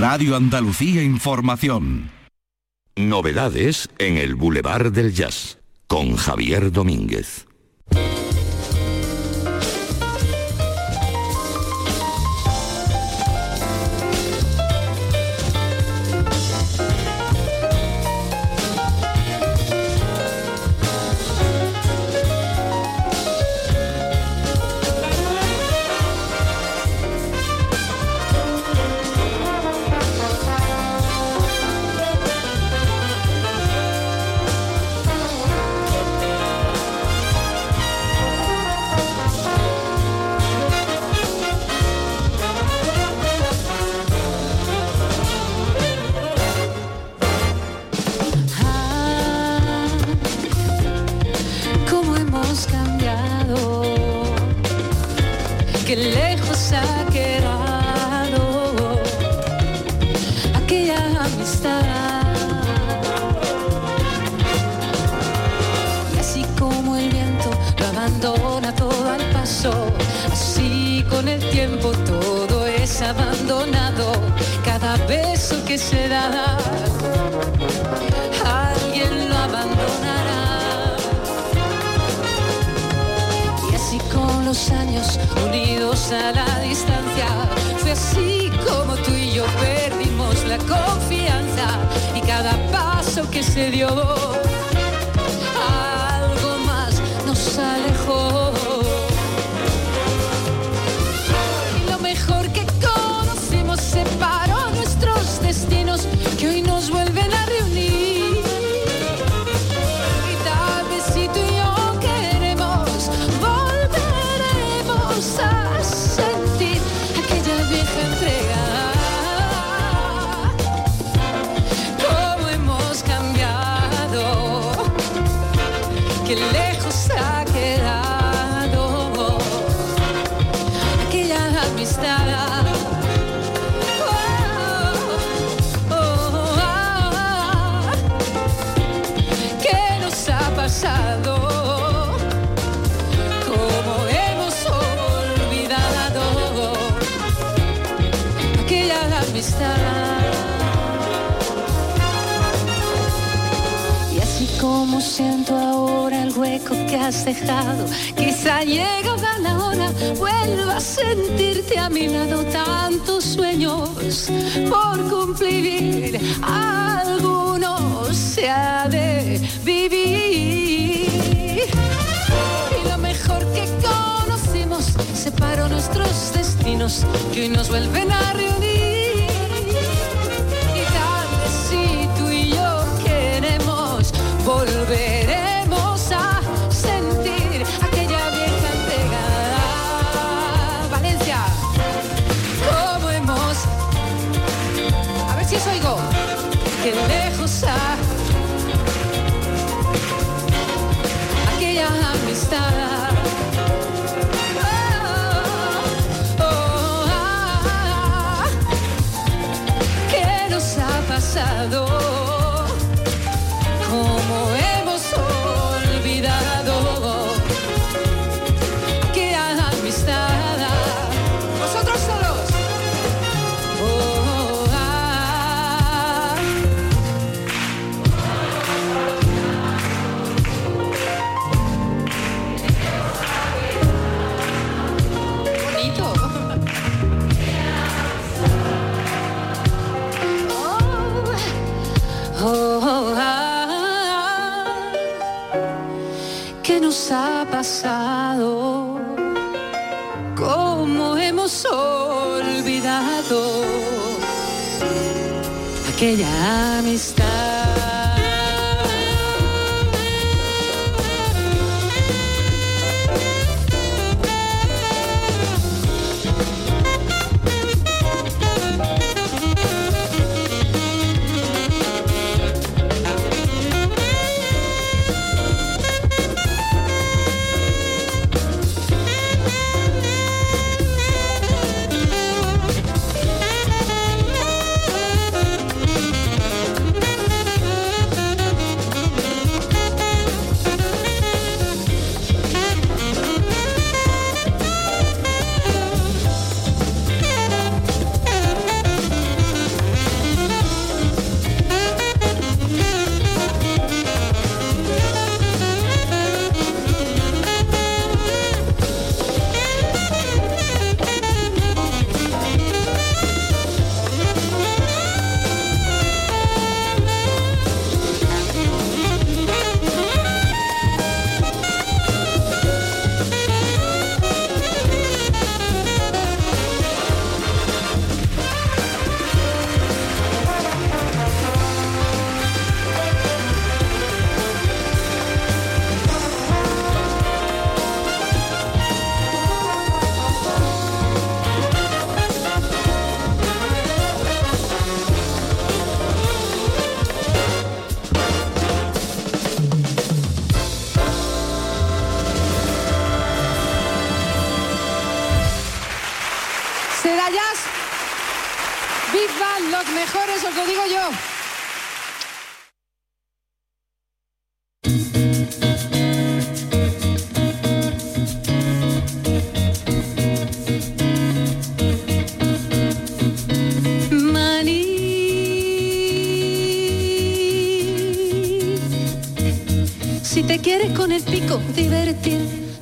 Radio Andalucía Información. Novedades en el Boulevard del Jazz con Javier Domínguez. dejado. Quizá llegada la hora, vuelva a sentirte a mi lado tantos sueños por cumplir. Algunos se ha de vivir. Y lo mejor que conocimos separó nuestros destinos que hoy nos vuelven a reunir pasado. aquella amistad.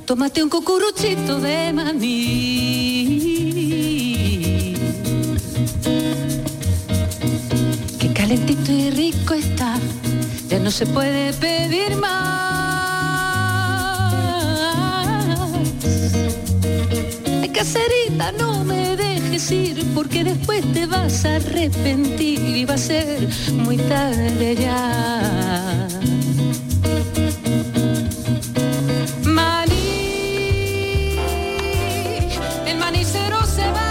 Tómate un cucuruchito de maní. Qué calentito y rico está, ya no se puede pedir más. Ay, caserita, no me dejes ir, porque después te vas a arrepentir y va a ser muy tarde ya. Manicero se va.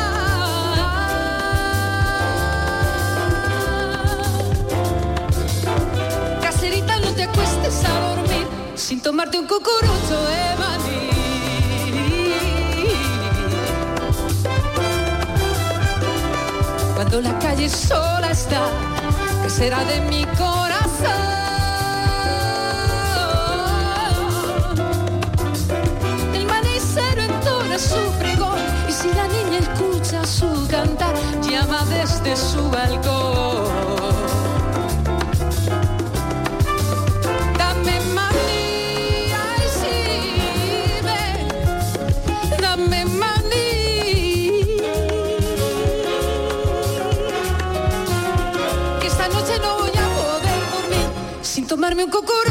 Caserita, no te acuestes a dormir sin tomarte un cucurucho de maní. Cuando la calle sola está, ¿qué será de mi corazón? Desde su balcón. Dame maní, ay sí, ven, dame maní. Que esta noche no voy a poder dormir sin tomarme un cucurucho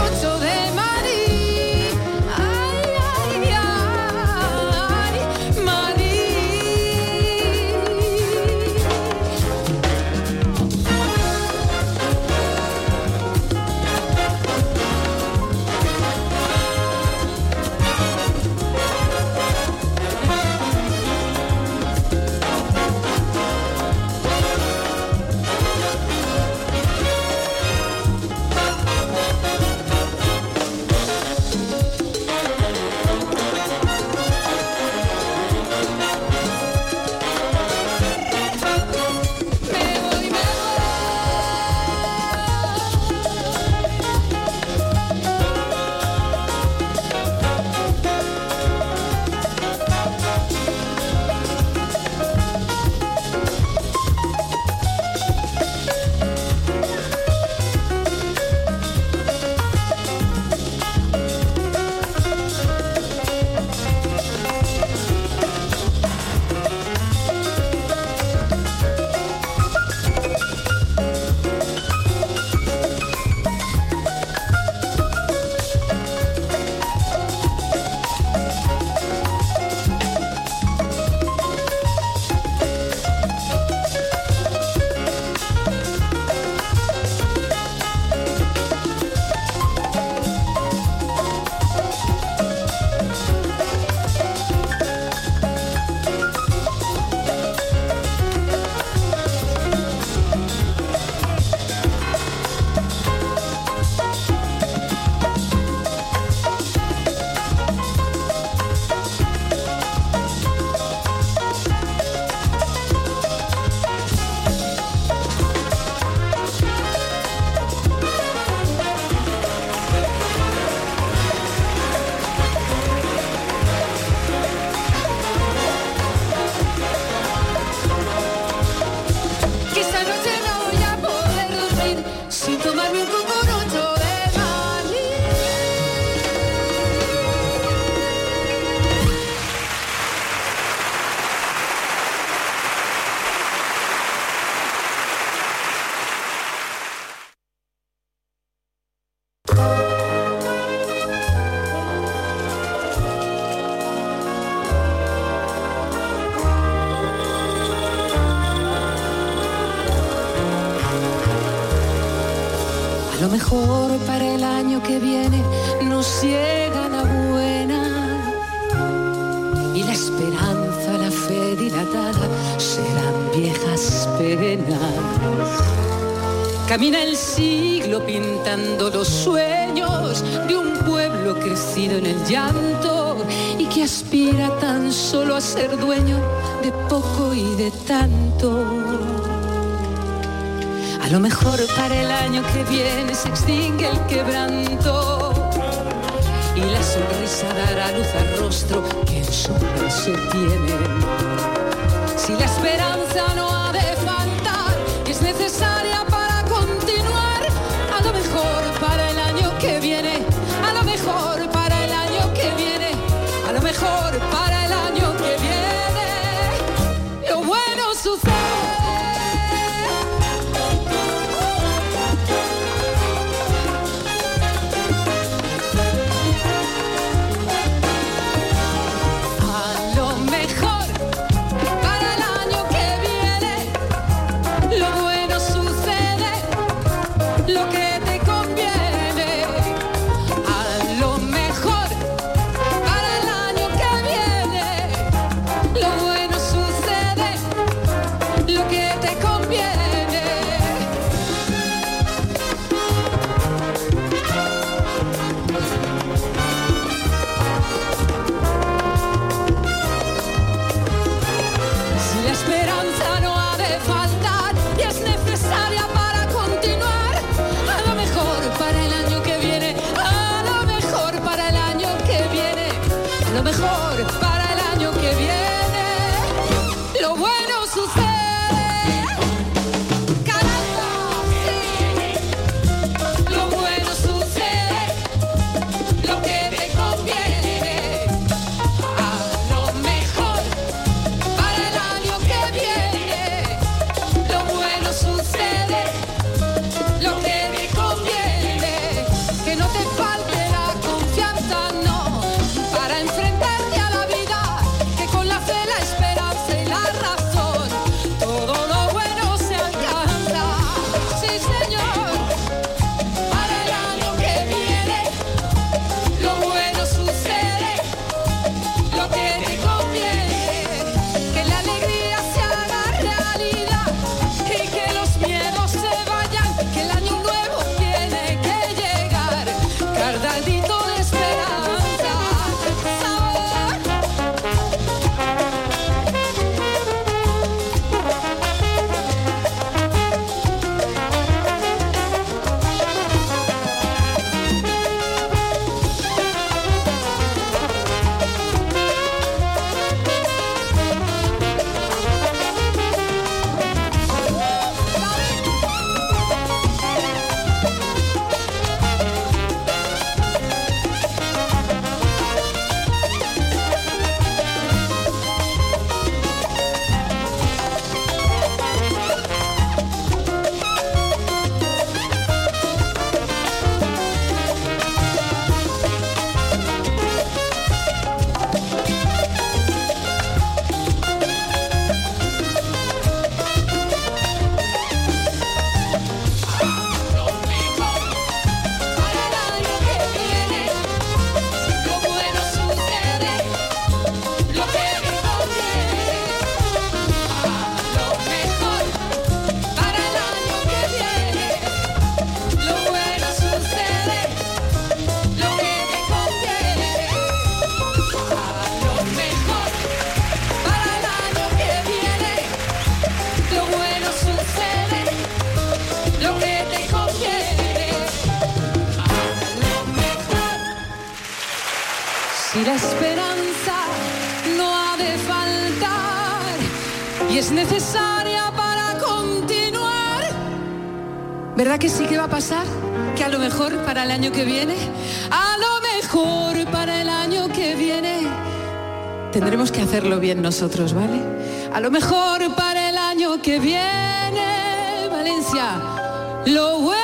lo mejor para el año que viene nos llega la buena y la esperanza, la fe dilatada serán viejas penas. Camina el siglo pintando los sueños de un pueblo crecido en el llanto y que aspira tan solo a ser dueño de poco y de tanto. A lo mejor para el año que viene se extingue el quebranto y la sonrisa dará luz al rostro que en sombra se tiene. Si la esperanza no ha de faltar, es necesaria que viene, a lo mejor para el año que viene tendremos que hacerlo bien nosotros, ¿vale? A lo mejor para el año que viene, Valencia, lo bueno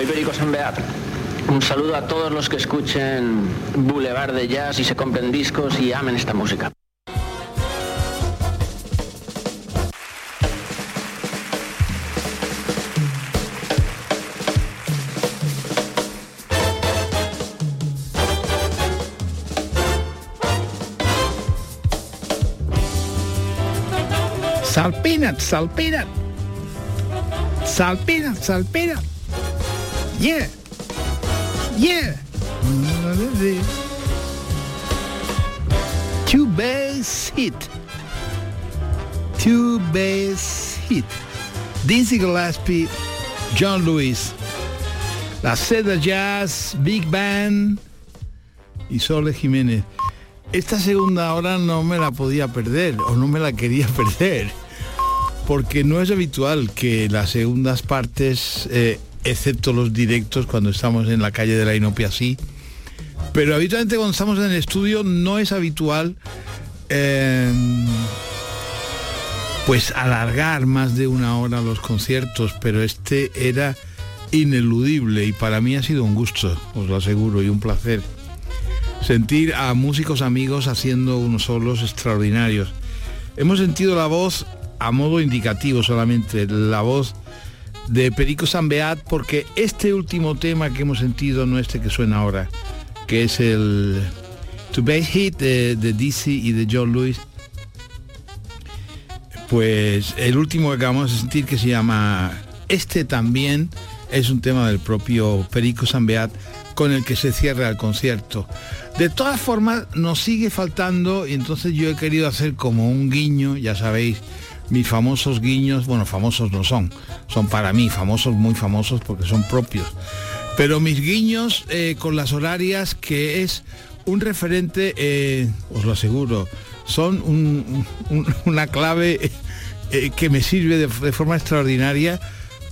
Soy Perico Sanbeat. Un saludo a todos los que escuchen Boulevard de Jazz y se compren discos y amen esta música. Salpinat, salpinat. Salpinat, salpinat. Yeah. Yeah. Two bass hit. Two bass hit. Dizzy Gillespie, John Lewis. La Seda Jazz, Big Band y Sole Jiménez. Esta segunda hora no me la podía perder o no me la quería perder porque no es habitual que las segundas partes eh, excepto los directos cuando estamos en la calle de la Inopia sí. Pero habitualmente cuando estamos en el estudio no es habitual em, pues alargar más de una hora los conciertos, pero este era ineludible y para mí ha sido un gusto, os lo aseguro, y un placer. Sentir a músicos amigos haciendo unos solos extraordinarios. Hemos sentido la voz a modo indicativo solamente, la voz de Perico Sambeat porque este último tema que hemos sentido, no este que suena ahora, que es el To Base Hit de, de DC y de John Lewis, pues el último que acabamos de sentir que se llama Este también es un tema del propio Perico Sambeat con el que se cierra el concierto. De todas formas, nos sigue faltando y entonces yo he querido hacer como un guiño, ya sabéis, mis famosos guiños, bueno, famosos no son, son para mí famosos, muy famosos porque son propios. Pero mis guiños eh, con las horarias, que es un referente, eh, os lo aseguro, son una clave eh, que me sirve de, forma extraordinaria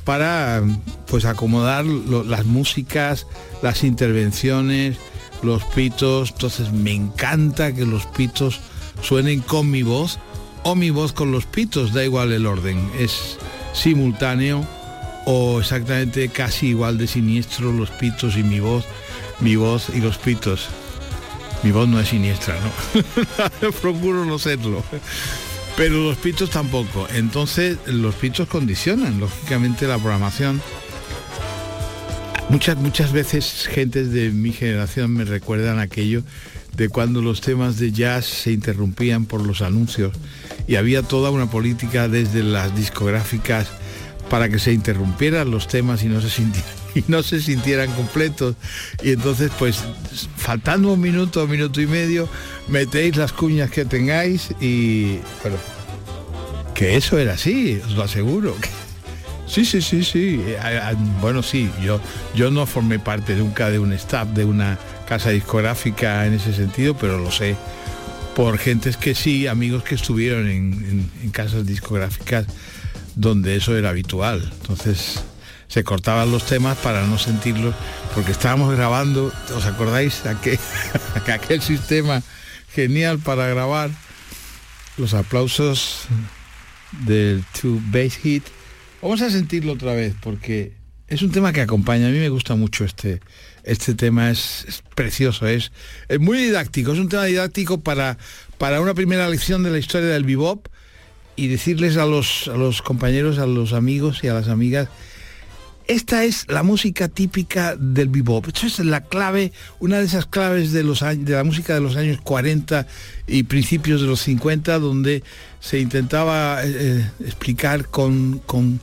para pues acomodar las músicas, las intervenciones, los pitos. Entonces me encanta que los pitos suenen con mi voz o mi voz con los pitos, da igual el orden, es simultáneo o exactamente casi igual de siniestro los pitos y mi voz, mi voz y los pitos. Mi voz no es siniestra, ¿no? Procuro no serlo. Pero los pitos tampoco. Entonces los pitos condicionan, lógicamente, la programación. Muchas, muchas veces gentes de mi generación me recuerdan aquello de cuando los temas de jazz se interrumpían por los anuncios y había toda una política desde las discográficas para que se interrumpieran los temas y no se sintieran, completos. Y entonces, pues, faltando un minuto, un minuto y medio, metéis las cuñas que tengáis y. Bueno, que eso era así, os lo aseguro. Sí, sí, sí, sí. Bueno, sí, yo, yo no formé parte nunca de un staff de una casa discográfica en ese sentido, pero lo sé por gentes que sí, amigos que estuvieron en, casas discográficas donde eso era habitual. Entonces se cortaban los temas para no sentirlos, porque estábamos grabando, ¿os acordáis? Aquel, aquel sistema genial para grabar los aplausos del To Bass Hit. Vamos a sentirlo otra vez porque es un tema que acompaña. A mí me gusta mucho este, este tema, es, precioso, es, es, muy didáctico, es un tema didáctico para, para una primera lección de la historia del bebop y decirles a los, a los compañeros, a los amigos y a las amigas, esta es la música típica del bebop. Esto es la clave, una de esas claves de, los, de la música de los años 40 y principios de los 50, donde se intentaba eh, eh, explicar con, con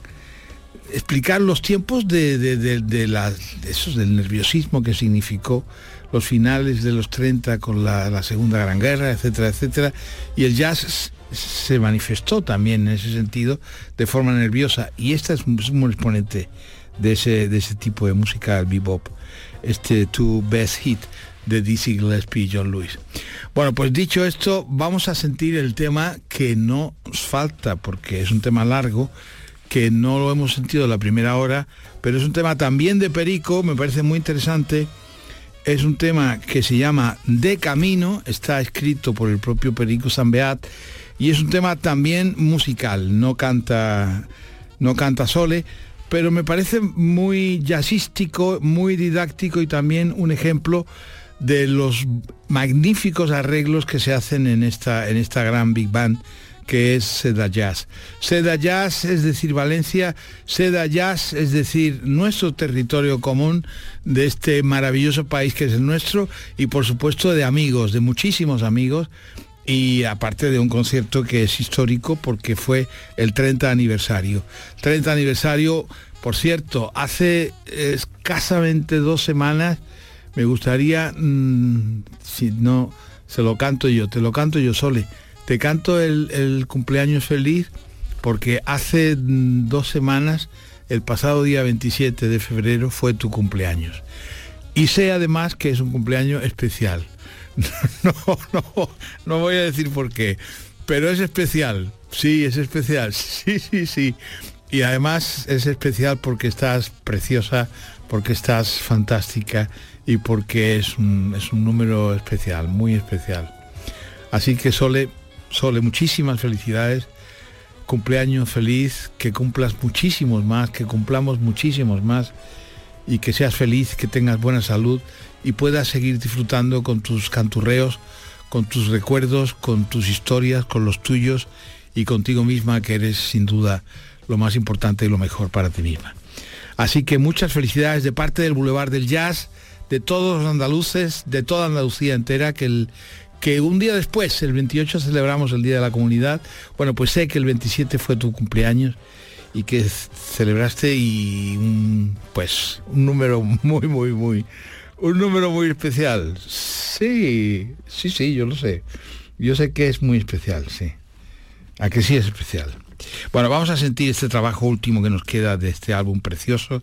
explicar los tiempos de, de, esos, del nerviosismo que significó los finales de los 30 con la, Segunda Gran Guerra, etcétera, etcétera. Y el jazz se manifestó también en ese sentido de forma nerviosa. Y esta es un, exponente de ese, de ese tipo de música, el bebop. Este tu best hit de Dizzy Gillespie y John Lewis. Bueno, pues dicho esto, vamos a sentir el tema que no nos falta, porque es un tema largo, que no lo hemos sentido la primera hora, pero es un tema también de Perico, me parece muy interesante. Es un tema que se llama De Camino, está escrito por el propio Perico Sambeat y es un tema también musical, no canta, no canta sole, pero me parece muy jazzístico, muy didáctico y también un ejemplo de los magníficos arreglos que se hacen en esta, en esta gran Big Band que es Seda Jazz. Seda Jazz, es decir, Valencia, Seda Jazz, es decir, nuestro territorio común de este maravilloso país que es el nuestro y por supuesto de amigos, de muchísimos amigos y aparte de un concierto que es histórico porque fue el 30 aniversario. 30 aniversario, por cierto, hace escasamente dos semanas me gustaría, mm, si no, se lo canto yo, te lo canto yo sole te canto el, cumpleaños feliz porque hace mm, dos semanas, el pasado día 27 de febrero, fue tu cumpleaños. Y sé además que es un cumpleaños especial. No, no, no voy a decir por qué, pero es especial. Sí, es especial. Sí, sí, sí. Y además es especial porque estás preciosa, porque estás fantástica y porque es un, es un número especial, muy especial. Así que Sole, Sole, muchísimas felicidades. Cumpleaños feliz, que cumplas muchísimos más, que cumplamos muchísimos más y que seas feliz, que tengas buena salud y puedas seguir disfrutando con tus canturreos, con tus recuerdos, con tus historias, con los tuyos y contigo misma, que eres sin duda lo más importante y lo mejor para ti misma. Así que muchas felicidades de parte del Boulevard del Jazz, de todos los andaluces, de toda Andalucía entera, que el, que un día después, el 28, celebramos el Día de la Comunidad. Bueno, pues sé que el 27 fue tu cumpleaños y que celebraste y un, pues un número muy, muy, muy, un número muy especial. Sí, sí, sí, yo lo sé. Yo sé que es muy especial, sí. A que sí es especial. Bueno, vamos a sentir este trabajo último que nos queda de este álbum precioso,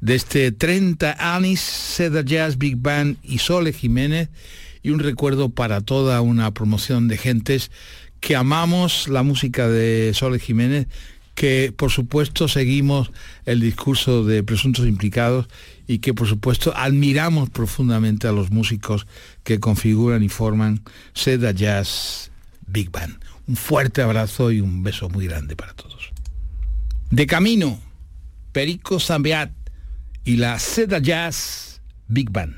de este 30 años Seda Jazz Big Band y Sole Jiménez y un recuerdo para toda una promoción de gentes que amamos la música de Sole Jiménez, que por supuesto seguimos el discurso de presuntos implicados y que por supuesto admiramos profundamente a los músicos que configuran y forman Seda Jazz Big Band. Un fuerte abrazo y un beso muy grande para todos. De camino, Perico Zambeat y la Seda Jazz Big Band.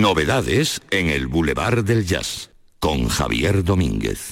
Novedades en el Boulevard del Jazz con Javier Domínguez.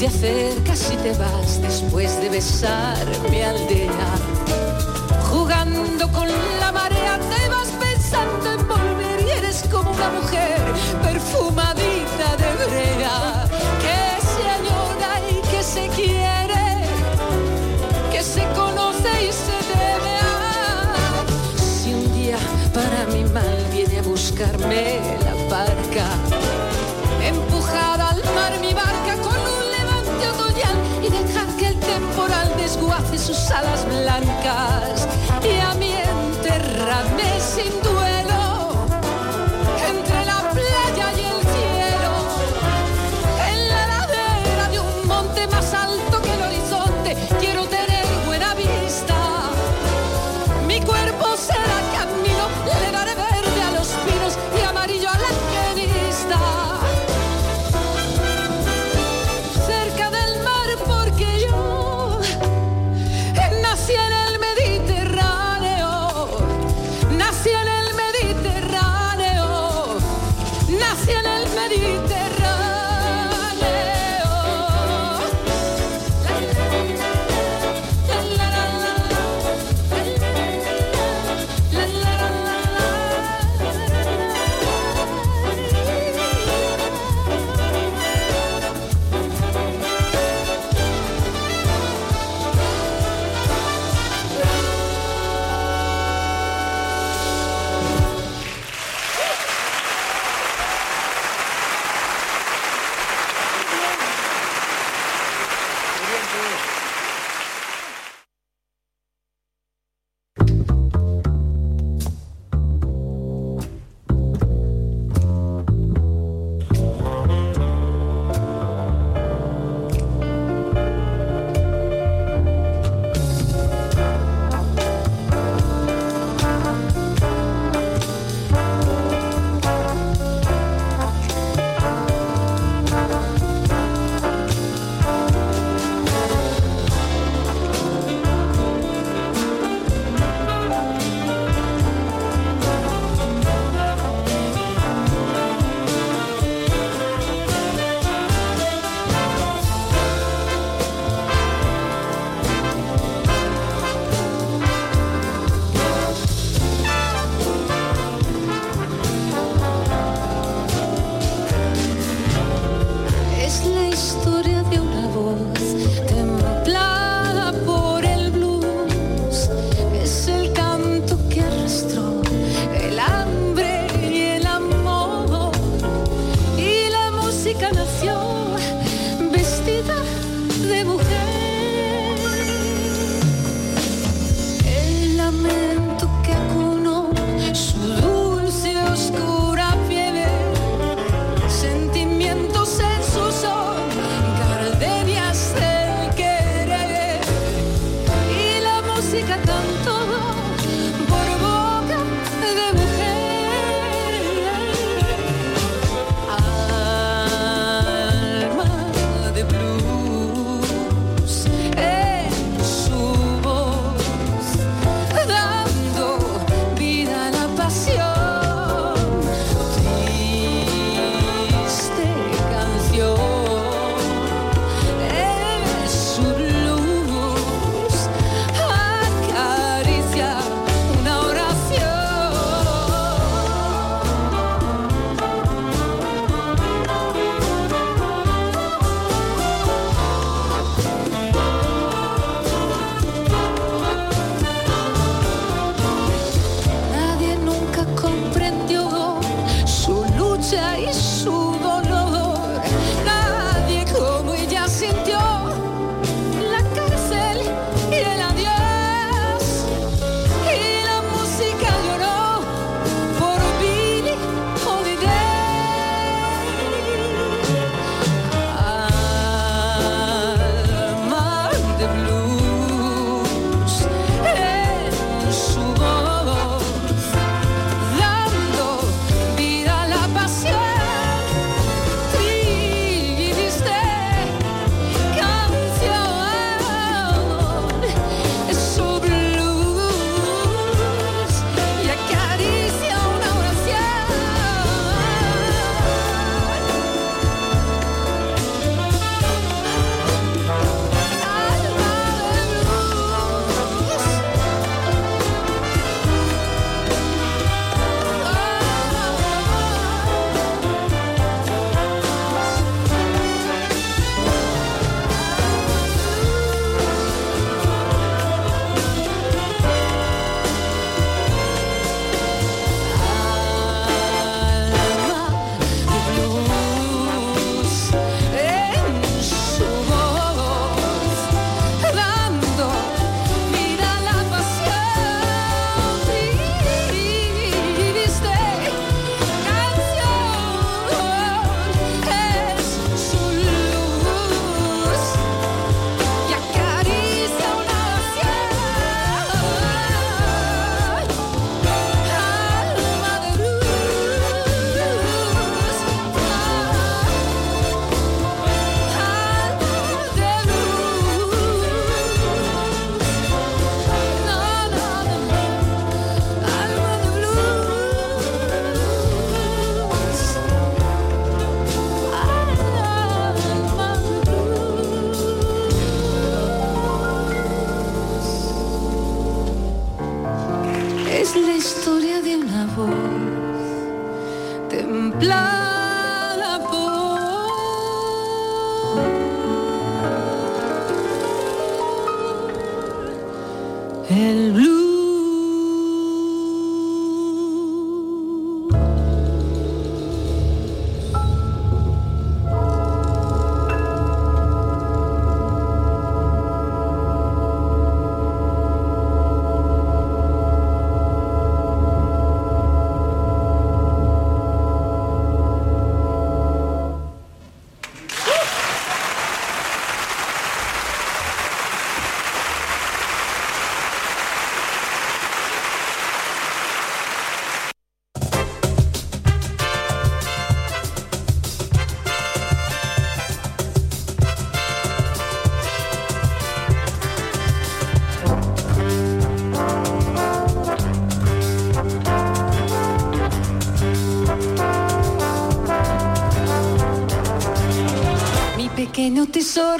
Te acercas y te vas después de besar mi aldea. Jugando con la marea te vas pensando en volver y eres como una mujer perfumadita de brea sus alas blancas y a mí enterradme sin duda.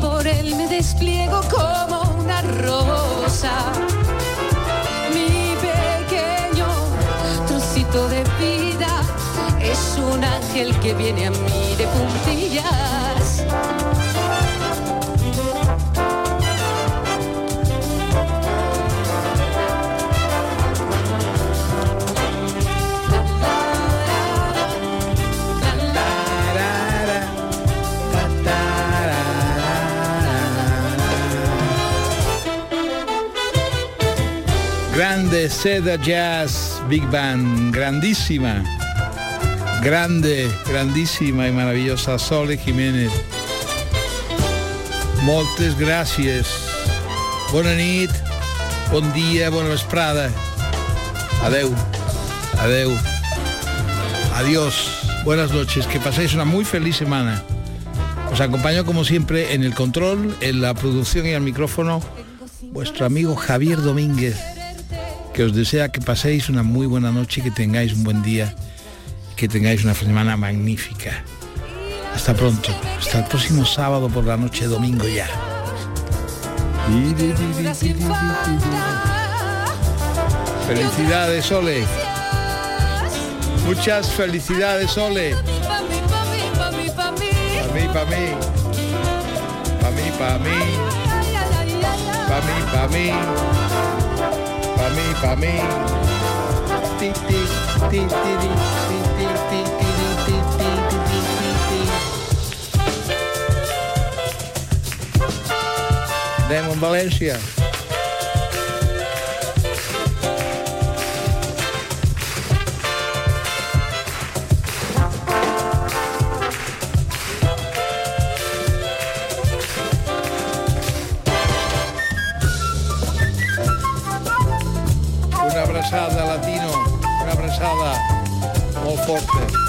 por él me despliego como una rosa. Mi pequeño trocito de vida es un ángel que viene a mí de puntillas. Grande Seda Jazz Big Band, grandísima, grande, grandísima y maravillosa Sole Jiménez. Moltes gràcies. Bona nit, bon dia, bona vesprada. Adeu, adeu, adiós, buenas noches, que paséis una muy feliz semana. Os acompaño como siempre en el control, en la producción y al micrófono, vuestro amigo Javier Domínguez, que os desea que paséis una muy buena noche, que tengáis un buen día que tengáis una semana magnífica. Hasta pronto, hasta el próximo sábado por la noche, domingo ya. Felicidades, Ole. Muchas felicidades, Ole. Pa' mí, pa' mí, pa' mí, pa' mí. Pa' mí, pa' mí. Pa' mí, mim, pra mim. Demon Valencia. foca.